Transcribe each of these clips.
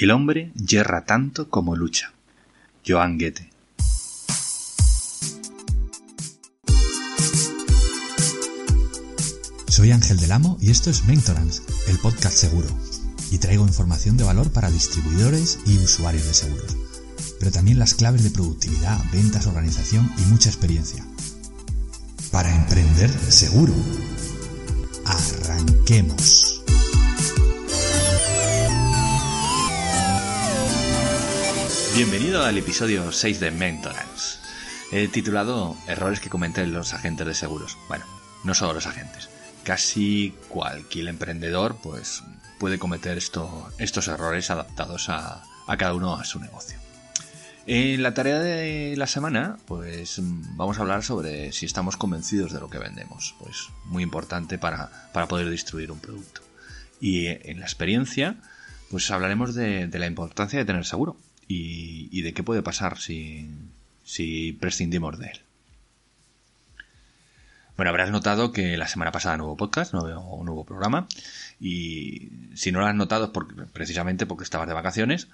El hombre yerra tanto como lucha. Joan Goethe. Soy Ángel del Amo y esto es Mentorance, el podcast seguro. Y traigo información de valor para distribuidores y usuarios de seguros. Pero también las claves de productividad, ventas, organización y mucha experiencia. Para emprender seguro. Arranquemos. Bienvenido al episodio 6 de Mentorance, He titulado Errores que cometen los agentes de seguros. Bueno, no solo los agentes. Casi cualquier emprendedor pues, puede cometer estos errores adaptados a, cada uno a su negocio. En la tarea de la semana, pues vamos a hablar sobre si estamos convencidos de lo que vendemos. Pues muy importante para, poder distribuir un producto. Y en la experiencia, pues hablaremos de la importancia de tener seguro y, de qué puede pasar si, si prescindimos de él. Bueno, habrás notado que la semana pasada no hubo podcast, no hubo, no hubo programa. Y si no lo has notado es porque, precisamente porque estabas de vacaciones.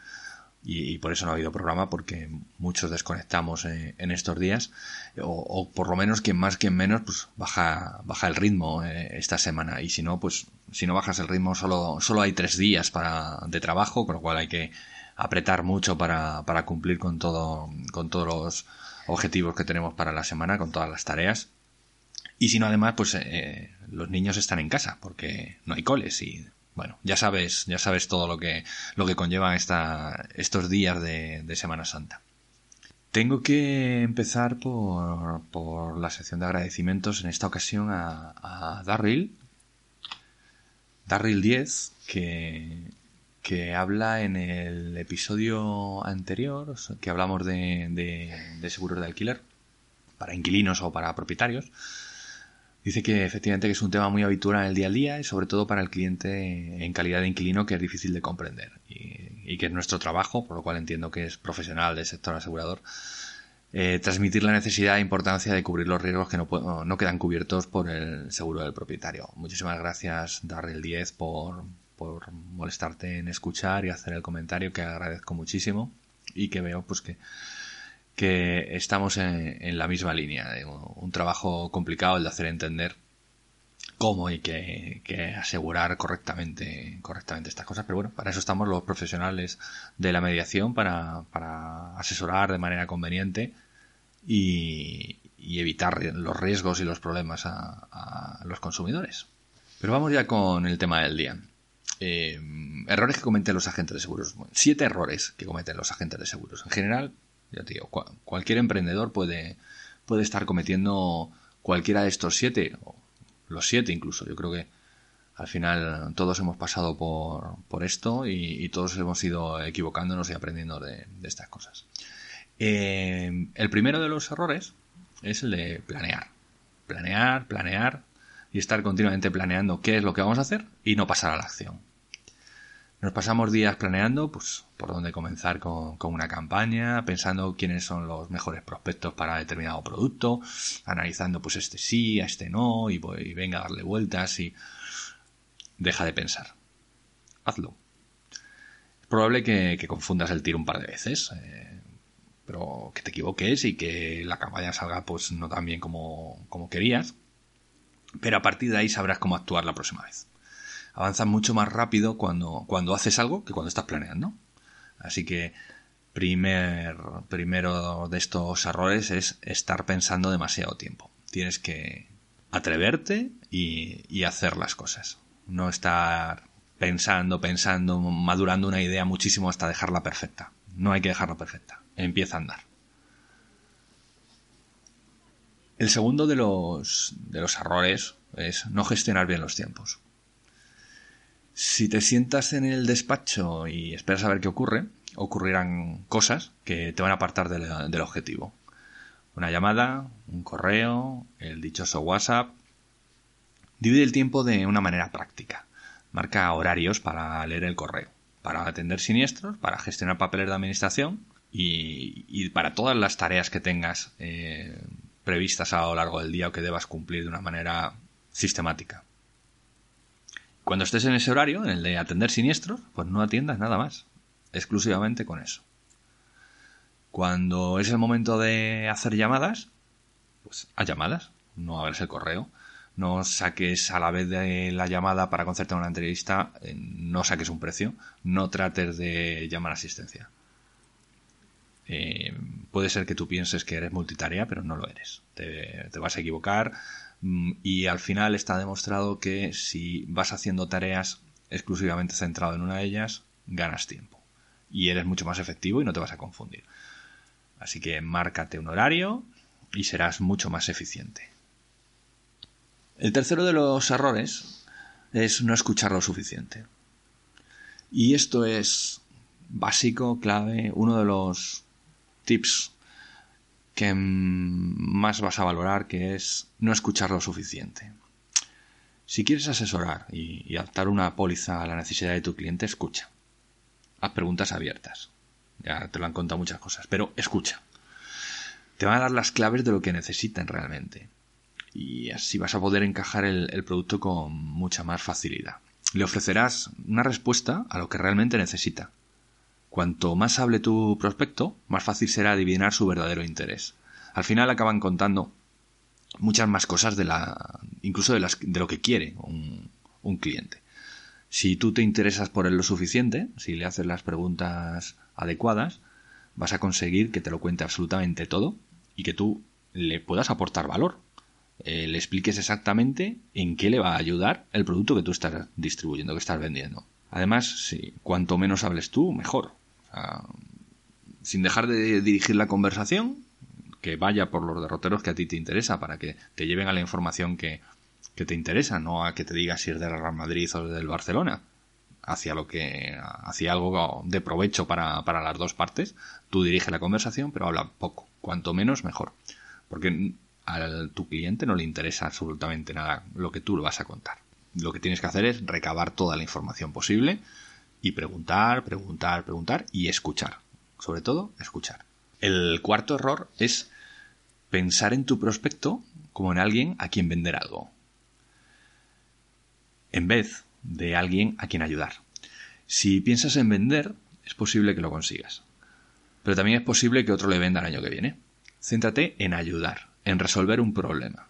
Y, por eso no ha habido programa, porque muchos desconectamos eh, en, estos días. O, por lo menos quien más, quien menos, pues baja, baja el ritmo eh, esta semana. Y si no, pues si no bajas el ritmo, solo, solo hay tres días para, de trabajo, con lo cual hay que apretar mucho para, para cumplir con todo, con todos los objetivos que tenemos para la semana, con todas las tareas. Y si no, además, pues eh, los niños están en casa, porque no hay coles y bueno, ya sabes, ya sabes todo lo que, lo que conlleva esta, estos días de, Semana Santa. Tengo que empezar por, por, la sección de agradecimientos en esta ocasión a, a Darryl, Darryl 10, que que habla en el episodio anterior, que hablamos de, seguros de alquiler, para inquilinos o para propietarios. Dice que efectivamente que es un tema muy habitual en el día a día y sobre todo para el cliente en calidad de inquilino que es difícil de comprender y, que es nuestro trabajo, por lo cual entiendo que es profesional del sector asegurador, eh, transmitir la necesidad e importancia de cubrir los riesgos que no, no quedan cubiertos por el seguro del propietario. Muchísimas gracias, Darrell 10, por, por molestarte en escuchar y hacer el comentario que agradezco muchísimo y que veo pues que, que estamos en, la misma línea. Un trabajo complicado el de hacer entender cómo hay que, asegurar correctamente, correctamente estas cosas. Pero bueno, para eso estamos los profesionales de la mediación, para, para asesorar de manera conveniente y, evitar los riesgos y los problemas a los consumidores. Pero vamos ya con el tema del día. Eh, errores que cometen los agentes de seguros. siete errores que cometen los agentes de seguros. En general, ya te digo, cualquier emprendedor puede, puede estar cometiendo cualquiera de estos siete, o los siete incluso. Yo creo que al final todos hemos pasado por, por esto y, todos hemos ido equivocándonos y aprendiendo de, estas cosas. Eh, el primero de los errores es el de planear. Planear, planear y estar continuamente planeando qué es lo que vamos a hacer y no pasar a la acción. Nos pasamos días planeando, pues, por dónde comenzar con, una campaña, pensando quiénes son los mejores prospectos para determinado producto, analizando, pues, este sí, a este no, y, venga a darle vueltas y deja de pensar. Hazlo. Es probable que, confundas el tiro un par de veces, eh, pero que te equivoques y que la campaña salga, pues, no tan bien como, como querías pero a partir de ahí sabrás cómo actuar la próxima vez. Avanzas mucho más rápido cuando, cuando haces algo que cuando estás planeando. Así que primer, primero de estos errores es estar pensando demasiado tiempo. Tienes que atreverte y, y hacer las cosas. No estar pensando, pensando, madurando una idea muchísimo hasta dejarla perfecta. No hay que dejarla perfecta. Empieza a andar. El segundo de los, de los errores es no gestionar bien los tiempos. Si te sientas en el despacho y esperas a ver qué ocurre, ocurrirán cosas que te van a apartar del, objetivo. Una llamada, un correo, el dichoso WhatsApp. Divide el tiempo de una manera práctica. Marca horarios para leer el correo, para atender siniestros, para gestionar papeles de administración y, para todas las tareas que tengas eh, previstas a lo largo del día o que debas cumplir de una manera sistemática. Cuando estés en ese horario, en el de atender siniestros, pues no atiendas nada más. exclusivamente con eso. Cuando es el momento de hacer llamadas, pues a llamadas, no abres el correo. No saques a la vez de la llamada para concertar una entrevista, eh, no saques un precio, no trates de llamar a asistencia. Eh, puede ser que tú pienses que eres multitarea, pero no lo eres. Te, vas a equivocar y al final está demostrado que si vas haciendo tareas exclusivamente centrado en una de ellas, ganas tiempo. Y eres mucho más efectivo y no te vas a confundir. Así que márcate un horario y serás mucho más eficiente. El tercero de los errores es no escuchar lo suficiente. Y esto es básico, clave, uno de los tips que más vas a valorar, que es no escuchar lo suficiente. Si quieres asesorar y, adaptar una póliza a la necesidad de tu cliente, escucha. Haz preguntas abiertas. Ya te lo han contado muchas cosas, pero escucha. Te van a dar las claves de lo que necesitan realmente. Y así vas a poder encajar el producto con mucha más facilidad. Le ofrecerás una respuesta a lo que realmente necesita. Cuanto más hable tu prospecto, más fácil será adivinar su verdadero interés. Al final acaban contando muchas más cosas de la incluso de, las, de lo que quiere un, cliente. Si tú te interesas por él lo suficiente, si le haces las preguntas adecuadas, vas a conseguir que te lo cuente absolutamente todo y que tú le puedas aportar valor. Eh, le expliques exactamente en qué le va a ayudar el producto que tú estás distribuyendo, que estás vendiendo. Además, si cuanto menos hables tú, mejor. Sin dejar de dirigir la conversación, que vaya por los derroteros que a ti te interesa, para que te lleven a la información que, te interesa, no a que te diga si es del Real Madrid o del Barcelona. Hacia lo que, hacia algo de provecho para, para las dos partes, tú dirige la conversación, pero habla poco. Cuanto menos, mejor. Porque a tu cliente no le interesa absolutamente nada lo que tú le vas a contar. Lo que tienes que hacer es recabar toda la información posible y preguntar, preguntar, preguntar y escuchar. Sobre todo, escuchar. El cuarto error es pensar en tu prospecto como en alguien a quien vender algo, en vez de alguien a quien ayudar. Si piensas en vender, es posible que lo consigas, pero también es posible que otro le venda el año que viene. Céntrate en ayudar, en resolver un problema.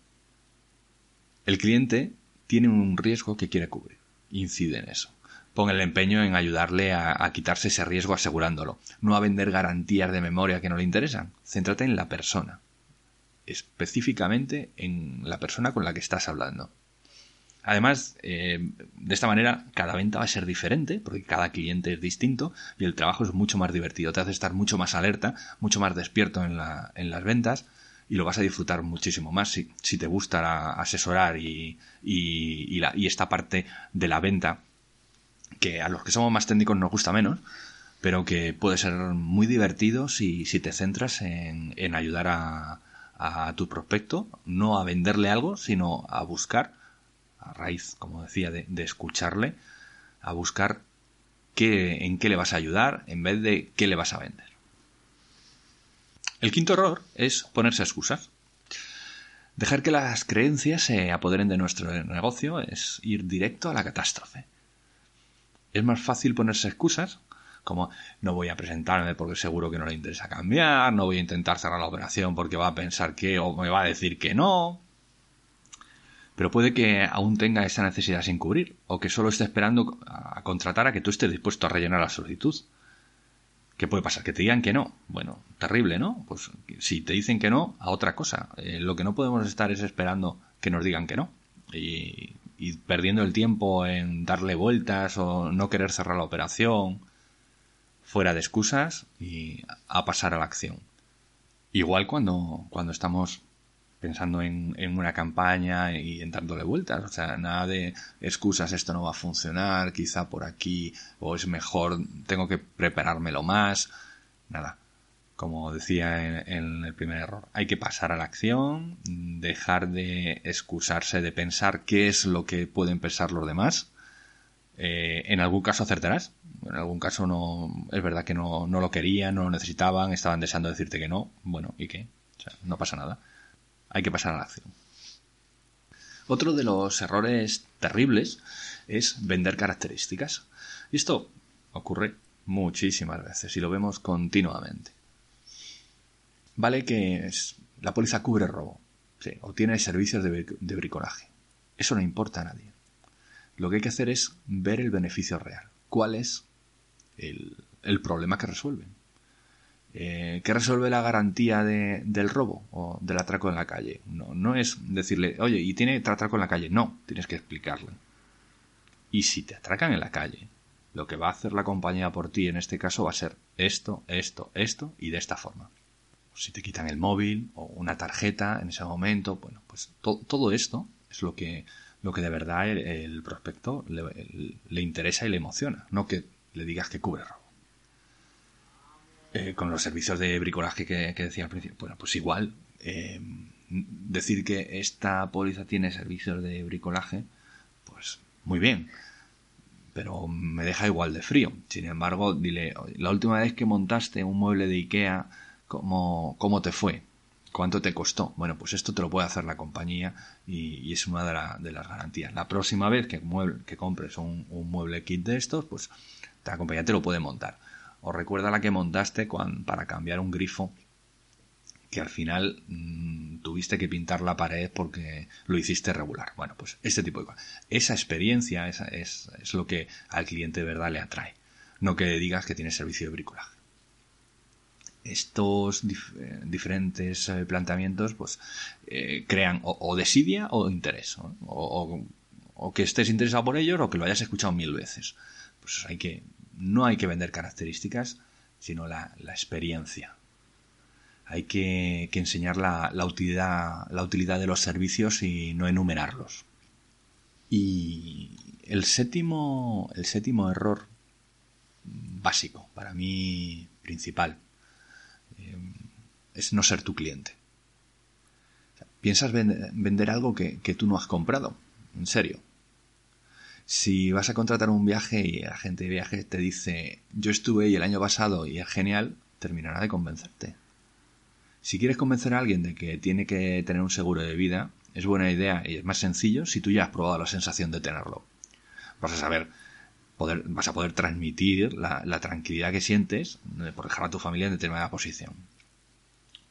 El cliente tiene un riesgo que quiere cubrir, incide en eso. Pon el empeño en ayudarle a, quitarse ese riesgo asegurándolo, no a vender garantías de memoria que no le interesan. Céntrate en la persona, específicamente en la persona con la que estás hablando. Además, eh, de esta manera, cada venta va a ser diferente, porque cada cliente es distinto y el trabajo es mucho más divertido. Te hace estar mucho más alerta, mucho más despierto en, la, en las ventas y lo vas a disfrutar muchísimo más si, te gusta asesorar y, esta parte de la venta, que a los que somos más técnicos nos gusta menos, pero que puede ser muy divertido si, si te centras en, en ayudar a, tu prospecto, no a venderle algo, sino a buscar, a raíz, como decía, de, escucharle, a buscar qué, en qué le vas a ayudar en vez de qué le vas a vender. El quinto error es ponerse excusas. Dejar que las creencias se apoderen de nuestro negocio es ir directo a la catástrofe. Es más fácil ponerse excusas como no voy a presentarme porque seguro que no le interesa cambiar, no voy a intentar cerrar la operación porque va a pensar que o me va a decir que no. Pero puede que aún tenga esa necesidad sin cubrir o que solo esté esperando a contratar a que tú estés dispuesto a rellenar la solicitud. ¿Qué puede pasar? Que te digan que no. Bueno, terrible, ¿no? Pues si te dicen que no, a otra cosa. Eh, lo que no podemos estar es esperando que nos digan que no. Y, y perdiendo el tiempo en darle vueltas o no querer cerrar la operación fuera de excusas y a pasar a la acción. Igual cuando, cuando estamos pensando en, en, una campaña y en dándole vueltas, o sea, nada de excusas, esto no va a funcionar, quizá por aquí, o es mejor, tengo que preparármelo más, nada. Como decía en, el primer error, hay que pasar a la acción, dejar de excusarse, de pensar qué es lo que pueden pensar los demás. Eh, en algún caso acertarás, en algún caso no es verdad que no, no, lo querían, no lo necesitaban, estaban deseando decirte que no. Bueno, ¿y qué? O sea, no pasa nada. Hay que pasar a la acción. Otro de los errores terribles es vender características. Y esto ocurre muchísimas veces y lo vemos continuamente. Vale que la póliza cubre robo, sí, o tiene servicios de, de bricolaje. Eso no importa a nadie. Lo que hay que hacer es ver el beneficio real. ¿Cuál es el, el problema que resuelven? Eh, ¿Qué resuelve la garantía de, del robo o del atraco en la calle? No, no es decirle, oye, ¿y tiene atraco en la calle? No, tienes que explicarle. Y si te atracan en la calle, lo que va a hacer la compañía por ti en este caso va a ser esto, esto, esto y de esta forma. Si te quitan el móvil o una tarjeta en ese momento, bueno, pues todo esto es lo que, lo que de verdad el, prospecto le, interesa y le emociona, no que le digas que cubre robo. Eh, con los servicios de bricolaje que, decía al principio. Bueno, pues igual, eh, decir que esta póliza tiene servicios de bricolaje, pues muy bien, pero me deja igual de frío. Sin embargo, dile, la última vez que montaste un mueble de Ikea, ¿cómo, cómo te fue? ¿Cuánto te costó? Bueno, pues esto te lo puede hacer la compañía y, es una de, las garantías. La próxima vez que, que compres un, mueble kit de estos, pues la compañía te lo puede montar o recuerda la que montaste para cambiar un grifo que al final mm, tuviste que pintar la pared porque lo hiciste regular. Bueno, pues este tipo de cosas. Esa experiencia esa es, lo que al cliente de verdad le atrae. No que digas que tiene servicio de bricolaje. Estos eh, diferentes eh, planteamientos pues eh, crean o, desidia o interés. O, o, que estés interesado por ellos o que lo hayas escuchado mil veces. Pues hay que no hay que vender características, sino la, experiencia. Hay que, enseñar la, utilidad, la utilidad de los servicios y no enumerarlos. Y el séptimo, el séptimo error básico, para mí principal, es no ser tu cliente. piensas vender, algo que, que, tú no has comprado, en serio. Si vas a contratar un viaje y la gente de viaje te dice yo estuve ahí el año pasado y es genial, terminará de convencerte. Si quieres convencer a alguien de que tiene que tener un seguro de vida, es buena idea y es más sencillo si tú ya has probado la sensación de tenerlo. Vas a saber, poder, vas a poder transmitir la, la tranquilidad que sientes por dejar a tu familia en determinada posición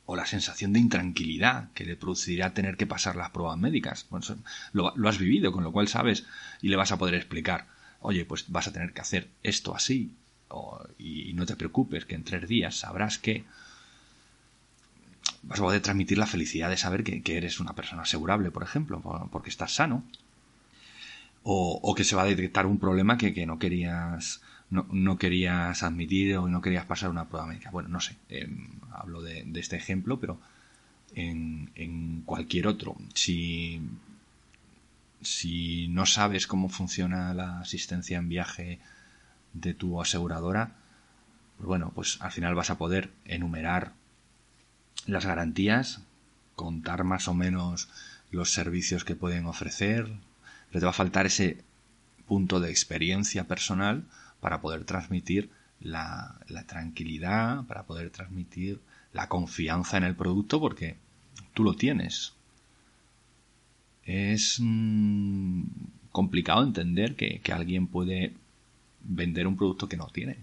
o la sensación de intranquilidad que le producirá tener que pasar las pruebas médicas. lo, has vivido, con lo cual sabes y le vas a poder explicar, oye, pues vas a tener que hacer esto así, y, no te preocupes, que en tres días sabrás que vas a poder transmitir la felicidad de saber que, eres una persona asegurable, por ejemplo, porque estás sano. O, que se va a detectar un problema que no querías no, querías admitir o no querías pasar una prueba médica. Bueno, no sé, em, hablo de, este ejemplo, pero en, cualquier otro, si, si no sabes cómo funciona la asistencia en viaje de tu aseguradora, pues bueno, pues al final vas a poder enumerar las garantías, contar más o menos los servicios que pueden ofrecer, pero te va a faltar ese punto de experiencia personal para poder transmitir la, tranquilidad, para poder transmitir la confianza en el producto porque tú lo tienes. Es mm, complicado entender que, alguien puede vender un producto que no tiene.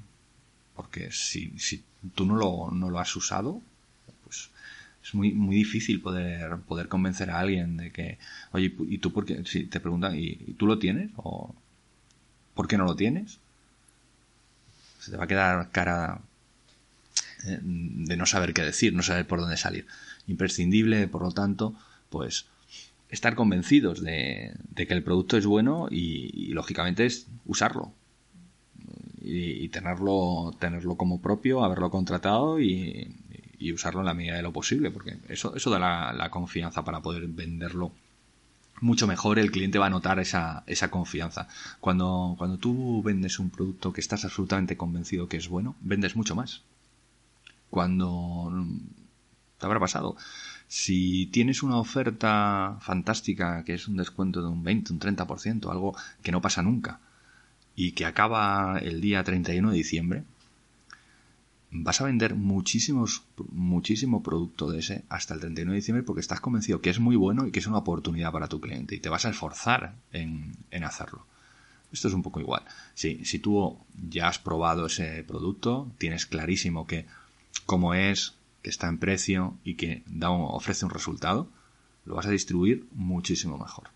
Porque si, si tú no lo, no lo, has usado, pues es muy, muy difícil poder, poder convencer a alguien de que, oye, ¿y tú por qué? Si te preguntan, ¿y, tú lo tienes? ¿O por qué no lo tienes? Se te va a quedar cara eh, de no saber qué decir, no saber por dónde salir. Imprescindible, por lo tanto, pues estar convencidos de, que el producto es bueno y, lógicamente es usarlo y, tenerlo tenerlo como propio, haberlo contratado y, usarlo en la medida de lo posible, porque eso, eso da la confianza para poder venderlo mucho mejor el cliente va a notar esa, esa confianza. Cuando, cuando tú vendes un producto que estás absolutamente convencido que es bueno, vendes mucho más. Cuando te habrá pasado. Si tienes una oferta fantástica que es un descuento de un 20, un 30%, algo que no pasa nunca, y que acaba el día 31 de diciembre, vas a vender muchísimos, muchísimo producto de ese hasta el 31 de diciembre porque estás convencido que es muy bueno y que es una oportunidad para tu cliente y te vas a esforzar en, hacerlo. Esto es un poco igual. Si, si tú ya has probado ese producto, tienes clarísimo que cómo es, que está en precio y que da ofrece un resultado, lo vas a distribuir muchísimo mejor.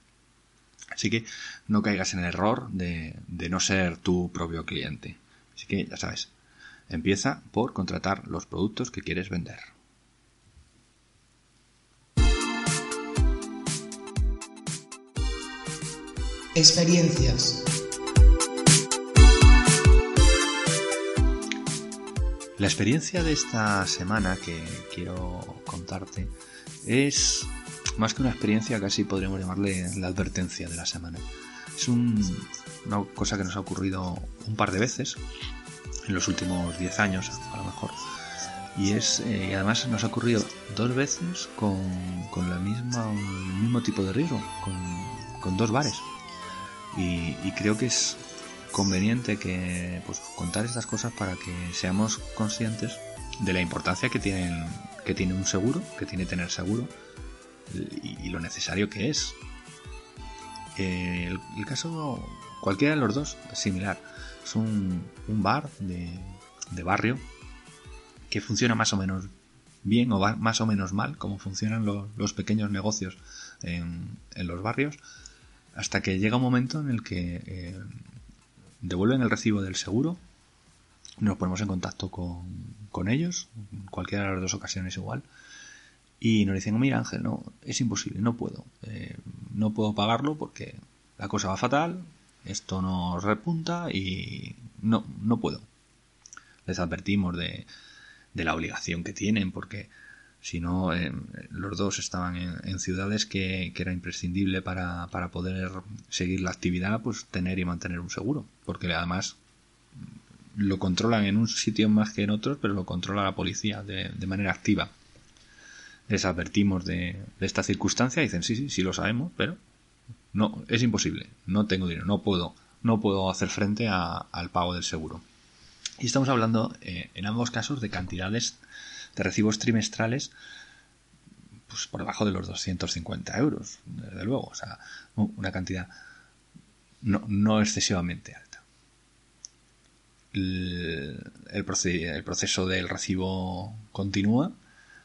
Así que no caigas en el error de, de no ser tu propio cliente. Así que ya sabes, empieza por contratar los productos que quieres vender. Experiencias. La experiencia de esta semana que quiero contarte es más que una experiencia, casi podríamos llamarle la advertencia de la semana. Es una cosa que nos ha ocurrido un par de veces en los últimos 10 años, a lo mejor. Y es eh, además nos ha ocurrido dos veces con, con la misma, el mismo tipo de riesgo, con, dos bares. Y, y, creo que es conveniente que pues, contar estas cosas para que seamos conscientes de la importancia que tienen que tiene un seguro, que tiene tener seguro y, lo necesario que es. el, caso, cualquiera de los dos, es similar. Es un, bar de, barrio que funciona más o menos bien o más o menos mal, como funcionan los pequeños negocios en, los barrios, hasta que llega un momento en el que eh, devuelven el recibo del seguro, nos ponemos en contacto con, con ellos, en cualquiera de las dos ocasiones igual, y nos dicen, mira Ángel, no, es imposible, no puedo, eh, no puedo pagarlo porque la cosa va fatal, esto nos repunta y no, no puedo. Les advertimos de, de la obligación que tienen porque si no, eh, los dos estaban en, ciudades que, que, era imprescindible para, para poder seguir la actividad, pues tener y mantener un seguro, porque además lo controlan en un sitio más que en otros, pero lo controla la policía de, de manera activa les advertimos de, esta circunstancia dicen, sí, sí, sí lo sabemos, pero no, es imposible, no tengo dinero, no puedo, no puedo hacer frente al pago del seguro. Y estamos hablando eh, en ambos casos de cantidades de recibos trimestrales pues por debajo de los 250 euros, desde luego, o sea, una cantidad no, no excesivamente alta. El, proceso del recibo continúa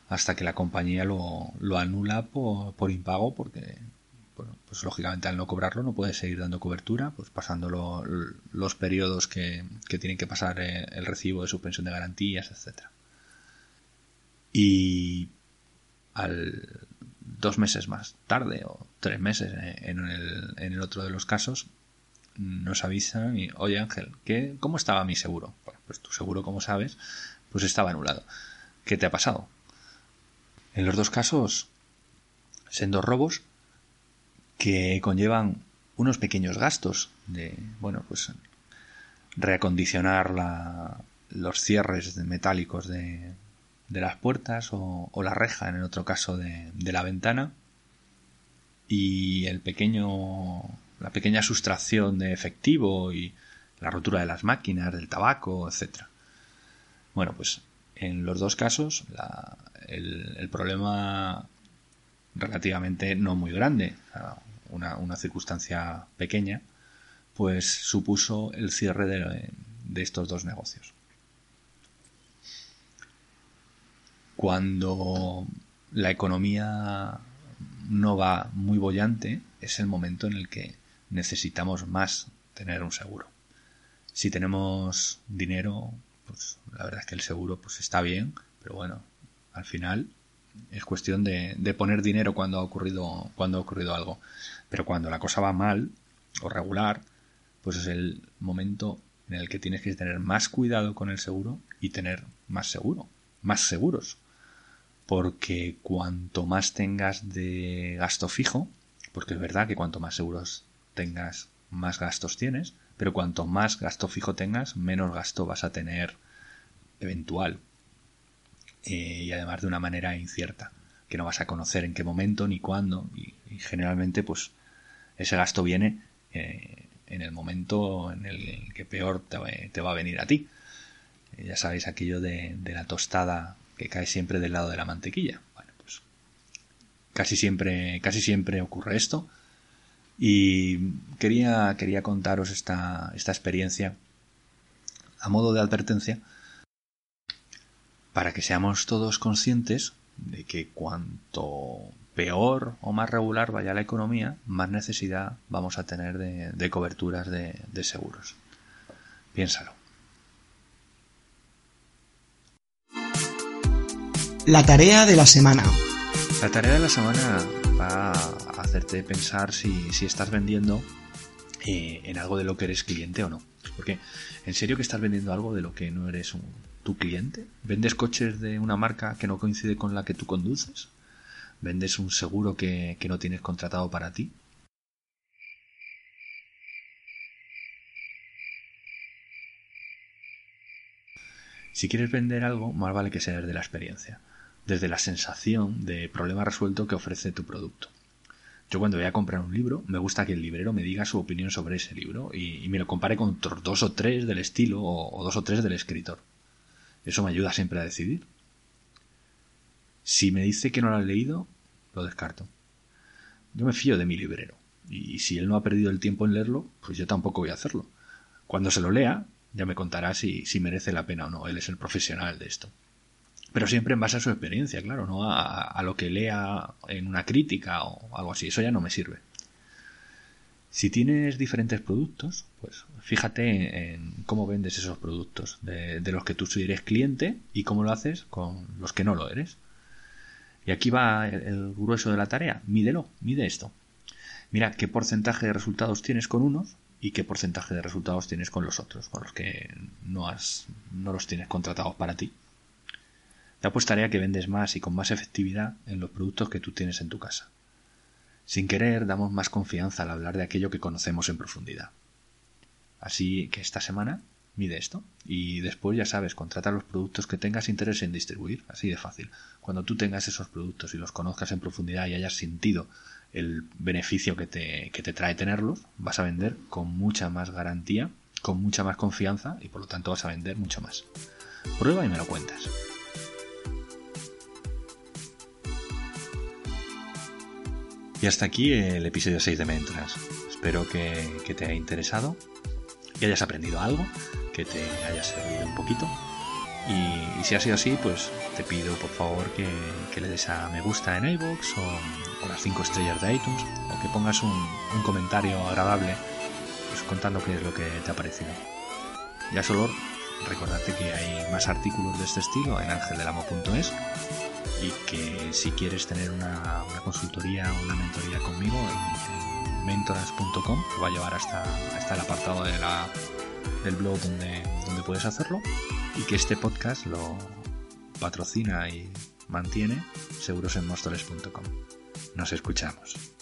hasta que la compañía lo, lo anula por, por, impago porque bueno, pues lógicamente al no cobrarlo no puede seguir dando cobertura pues pasando los periodos que, que, tienen que pasar eh, el recibo de suspensión de garantías etcétera y al dos meses más tarde o tres meses eh, en el, en el otro de los casos nos avisan y oye Ángel ¿qué, ¿cómo estaba mi seguro? pues tu seguro como sabes pues estaba anulado ¿qué te ha pasado? En los dos casos, dos robos que conllevan unos pequeños gastos de, bueno, pues reacondicionar los cierres metálicos de, las puertas o, la reja, en el otro caso de, la ventana y el pequeño, la pequeña sustracción de efectivo y la rotura de las máquinas, del tabaco, etcétera. Bueno, pues en los dos casos la, el, problema relativamente no muy grande, una, circunstancia pequeña, pues supuso el cierre de, estos dos negocios. Cuando la economía no va muy bollante, es el momento en el que necesitamos más tener un seguro. Si tenemos dinero, pues la verdad es que el seguro pues está bien, pero bueno, al final es cuestión de, poner dinero cuando ha ocurrido cuando ha ocurrido algo. Pero cuando la cosa va mal o regular, pues es el momento en el que tienes que tener más cuidado con el seguro y tener más seguro, más seguros. Porque cuanto más tengas de gasto fijo, porque es verdad que cuanto más seguros tengas, más gastos tienes, pero cuanto más gasto fijo tengas, menos gasto vas a tener eventual eh, y además de una manera incierta, que no vas a conocer en qué momento ni cuándo y, generalmente pues ese gasto viene eh, en el momento en el que peor te, va a venir a ti. Eh, ya sabéis aquello de, la tostada que cae siempre del lado de la mantequilla. Bueno, pues casi siempre, casi siempre ocurre esto Y quería, quería contaros esta, esta experiencia a modo de advertencia para que seamos todos conscientes de que cuanto peor o más regular vaya la economía, más necesidad vamos a tener de, coberturas de, de seguros. Piénsalo. La tarea de la semana. La tarea de la semana va a hacerte pensar si, estás vendiendo eh, en algo de lo que eres cliente o no. Porque, ¿en serio que estás vendiendo algo de lo que no eres un, tu cliente? ¿Vendes coches de una marca que no coincide con la que tú conduces? ¿Vendes un seguro que, que no tienes contratado para ti? Si quieres vender algo, más vale que sea de la experiencia desde la sensación de problema resuelto que ofrece tu producto. Yo cuando voy a comprar un libro, me gusta que el librero me diga su opinión sobre ese libro y, me lo compare con dos o tres del estilo o, dos o tres del escritor. Eso me ayuda siempre a decidir. Si me dice que no lo ha leído, lo descarto. Yo me fío de mi librero y si él no ha perdido el tiempo en leerlo, pues yo tampoco voy a hacerlo. Cuando se lo lea, ya me contará si merece la pena o no. Él es el profesional de esto pero siempre en base a su experiencia, claro, no a, lo que lea en una crítica o algo así. Eso ya no me sirve. Si tienes diferentes productos, pues fíjate en cómo vendes esos productos, de, los que tú eres cliente y cómo lo haces con los que no lo eres. Y aquí va el, grueso de la tarea. Mídelo, mide esto. Mira qué porcentaje de resultados tienes con unos y qué porcentaje de resultados tienes con los otros, con los que no, has, no los tienes contratados para ti. Te apostaría que vendes más y con más efectividad en los productos que tú tienes en tu casa. Sin querer, damos más confianza al hablar de aquello que conocemos en profundidad. Así que esta semana mide esto y después ya sabes, contrata los productos que tengas interés en distribuir, así de fácil. Cuando tú tengas esos productos y los conozcas en profundidad y hayas sentido el beneficio que te, que te trae tenerlos, vas a vender con mucha más garantía, con mucha más confianza y por lo tanto vas a vender mucho más. Prueba y me lo cuentas. Y hasta aquí el episodio 6 de Mentras. Espero que, te haya interesado, que hayas aprendido algo, que te haya servido un poquito. Y, si ha sido así, pues te pido por favor que, le des a me gusta en iVoox o, las 5 estrellas de iTunes o que pongas un, comentario agradable pues, contando qué es lo que te ha parecido. Ya solo recordarte que hay más artículos de este estilo en angeldelamo.es y que si quieres tener una, consultoría o una mentoría conmigo en, mentoras.com va a llevar hasta, hasta el apartado de del blog donde, donde puedes hacerlo y que este podcast lo patrocina y mantiene segurosenmostores.com. Nos escuchamos.